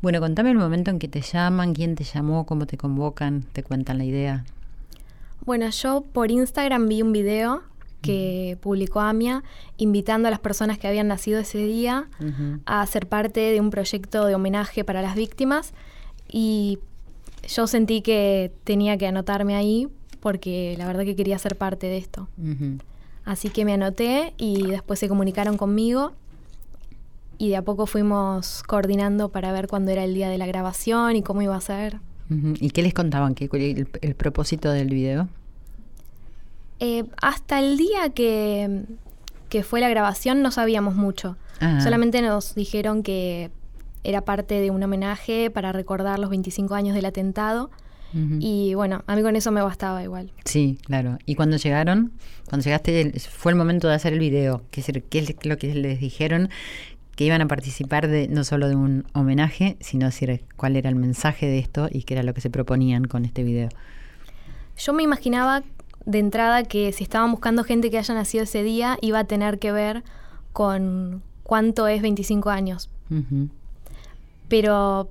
Bueno, contame el momento en que te llaman, quién te llamó, cómo te convocan, te cuentan la idea. Bueno, yo por Instagram vi un video que publicó AMIA invitando a las personas que habían nacido ese día a ser parte de un proyecto de homenaje para las víctimas y yo sentí que tenía que anotarme ahí porque la verdad que quería ser parte de esto. Así que me anoté y después se comunicaron conmigo y de a poco fuimos coordinando para ver cuándo era el día de la grabación y cómo iba a ser. ¿Y qué les contaban? ¿Qué el, el propósito del video? Eh, hasta el día que, que, fue la grabación no sabíamos mucho. Ah. Solamente nos dijeron que era parte de un homenaje para recordar los 25 años del atentado. Y bueno, a mí con eso me bastaba igual. Sí, claro. ¿Y cuando llegaron? Cuando llegaste, fue el momento de hacer el video. ¿Qué es lo que les dijeron? Que iban a participar de no solo de un homenaje, sino decir cuál era el mensaje de esto y qué era lo que se proponían con este video. Yo me imaginaba de entrada que si estaban buscando gente que haya nacido ese día, iba a tener que ver con cuánto es 25 años. Pero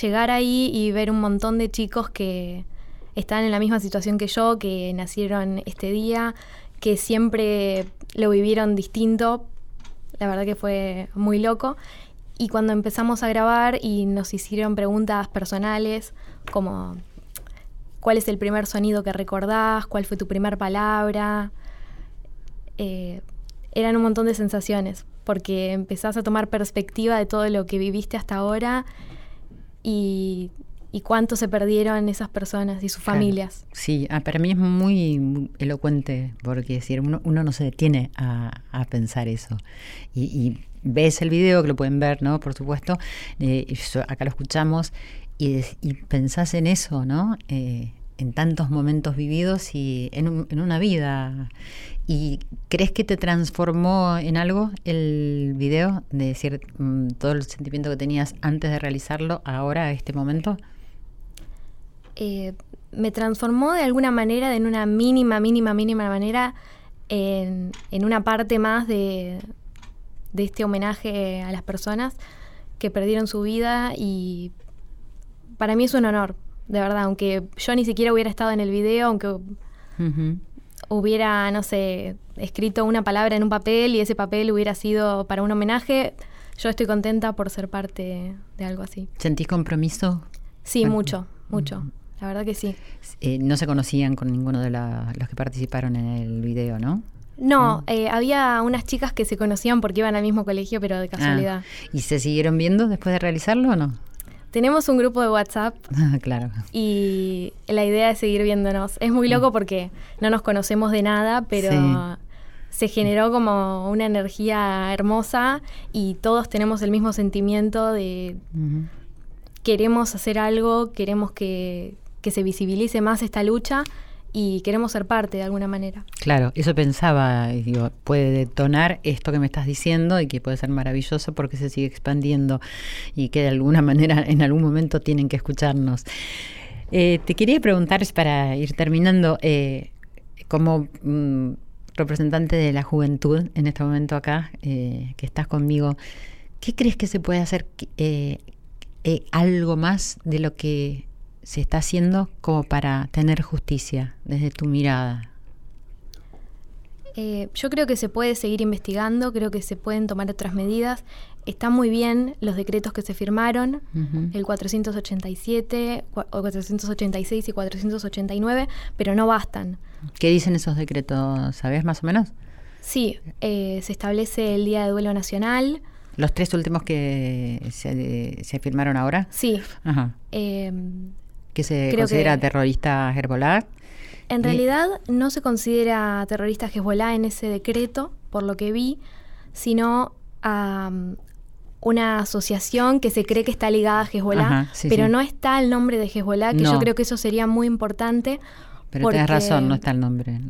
llegar ahí y ver un montón de chicos que están en la misma situación que yo, que nacieron este día, que siempre lo vivieron distinto, la verdad que fue muy loco. Y cuando empezamos a grabar y nos hicieron preguntas personales, como cuál es el primer sonido que recordás, cuál fue tu primera palabra, eh, eran un montón de sensaciones, porque empezás a tomar perspectiva de todo lo que viviste hasta ahora y, cuánto se perdieron esas personas y sus familias. Sí, ah, para mí es muy, elocuente, porque decir, uno, no se detiene a, pensar eso. Y, ves el video, que lo pueden ver, ¿no? Por supuesto, eh, acá lo escuchamos, y, pensás en eso, ¿no? Eh, en tantos momentos vividos y en, en, una vida. ¿Y crees que te transformó en algo el video? De decir, mm, todo el sentimiento que tenías antes de realizarlo, ahora, a este momento. Eh, me transformó de alguna manera, en una mínima, mínima, mínima manera, en, en una parte más de, de este homenaje a las personas que perdieron su vida y para mí es un honor, de verdad, aunque yo ni siquiera hubiera estado en el video, aunque hubiera, no sé, escrito una palabra en un papel y ese papel hubiera sido para un homenaje, yo estoy contenta por ser parte de algo así. ¿Sentís compromiso? Sí, mucho, mucho. La verdad que sí. Eh, no se conocían con ninguno de los que participaron en el video, ¿no? No, eh, había unas chicas que se conocían porque iban al mismo colegio, pero de casualidad. Ah, ¿Y se siguieron viendo después de realizarlo o no? Tenemos un grupo de WhatsApp. claro. Y la idea es seguir viéndonos. Es muy loco porque no nos conocemos de nada, pero se generó como una energía hermosa y todos tenemos el mismo sentimiento de queremos hacer algo, queremos que, que se visibilice más esta lucha y queremos ser parte de alguna manera. Claro, eso pensaba, digo, puede detonar esto que me estás diciendo y que puede ser maravilloso porque se sigue expandiendo y que de alguna manera en algún momento tienen que escucharnos. Eh, te quería preguntar, para ir terminando, eh, como mm, representante de la juventud en este momento acá, eh, que estás conmigo, ¿qué crees que se puede hacer algo más de lo que se está haciendo como para tener justicia desde tu mirada? Eh, yo creo que se puede seguir investigando, creo que se pueden tomar otras medidas. Están muy bien los decretos que se firmaron, el 487, 486 y 489, pero no bastan. ¿Qué dicen esos decretos? ¿Sabes más o menos? Sí, eh, se establece el Día de Duelo Nacional. ¿Los tres últimos que se, firmaron ahora? Sí. Ajá. Eh, que se considera terrorista Hezbollah. En realidad no se considera terrorista Hezbollah en ese decreto, por lo que vi, sino a una asociación que se cree que está ligada a Hezbollah, pero no está el nombre de Hezbollah, que yo creo que eso sería muy importante. Pero tienes razón, no está el nombre.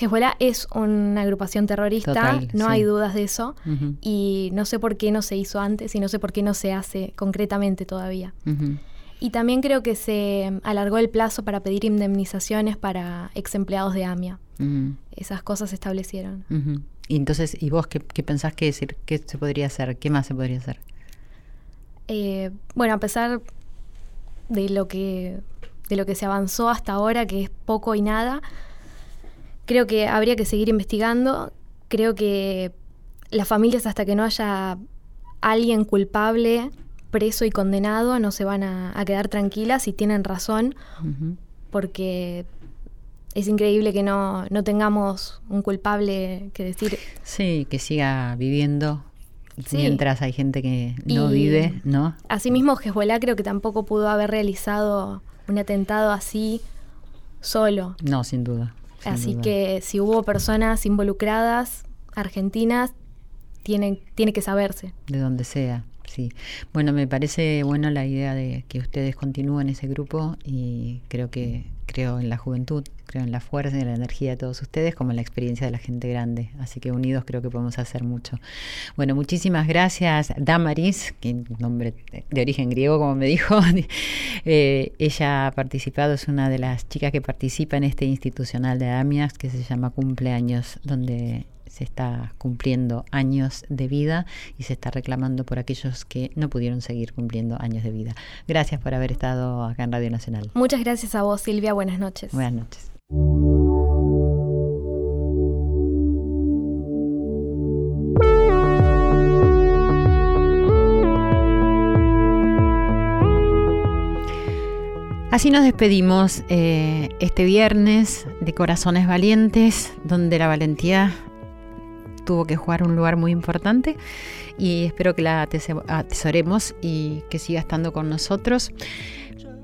Hezbollah es una agrupación terrorista, no hay dudas de eso, y no sé por qué no se hizo antes y no sé por qué no se hace concretamente todavía. Y también creo que se alargó el plazo para pedir indemnizaciones para ex empleados de AMIA. Esas cosas se establecieron. Y entonces, ¿y vos qué, pensás que decir? ¿Qué se podría hacer? ¿Qué más se podría hacer? Eh, bueno, a pesar de lo que de lo que se avanzó hasta ahora, que es poco y nada, creo que habría que seguir investigando. Creo que las familias, hasta que no haya alguien culpable preso y condenado no se van a, quedar tranquilas y tienen razón, porque es increíble que no, no tengamos un culpable que decir. Sí, que siga viviendo mientras hay gente que no vive, ¿no? Asimismo, Hezbollah creo que tampoco pudo haber realizado un atentado así solo. No, sin duda. así que si hubo personas involucradas, argentinas, tienen, tiene que saberse. De donde sea. Sí, bueno, me parece buena la idea de que ustedes continúen ese grupo y creo que creo en la juventud creo en la fuerza y en la energía de todos ustedes, como en la experiencia de la gente grande. Así que unidos creo que podemos hacer mucho. Bueno, muchísimas gracias, Damaris, que nombre de origen griego, como me dijo. Eh, ella ha participado, es una de las chicas que participa en este institucional de AMIAS que se llama Cumpleaños, donde se está cumpliendo años de vida y se está reclamando por aquellos que no pudieron seguir cumpliendo años de vida. Gracias por haber estado acá en Radio Nacional. Muchas gracias a vos, Silvia. Buenas noches. Buenas noches. Así nos despedimos eh, este viernes de Corazones Valientes, donde la valentía tuvo que jugar un lugar muy importante y espero que la atesoremos y que siga estando con nosotros.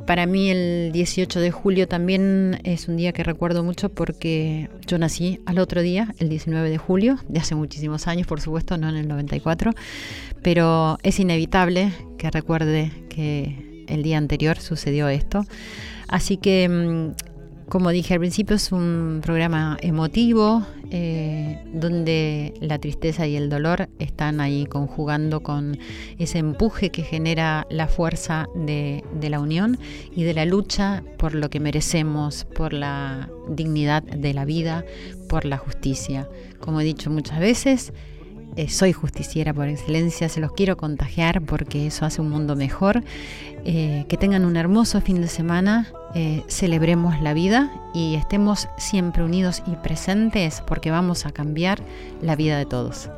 Para mí el 18 de julio también es un día que recuerdo mucho porque yo nací al otro día, el 19 de julio, de hace muchísimos años, por supuesto, no en el 94, pero es inevitable que recuerde que el día anterior sucedió esto. Así que mm, como dije al principio, es un programa emotivo eh, donde la tristeza y el dolor están ahí conjugando con ese empuje que genera la fuerza de, de la unión y de la lucha por lo que merecemos, por la dignidad de la vida, por la justicia. Como he dicho muchas veces, eh, soy justiciera por excelencia, se los quiero contagiar porque eso hace un mundo mejor. Eh, que tengan un hermoso fin de semana, eh, celebremos la vida y estemos siempre unidos y presentes porque vamos a cambiar la vida de todos.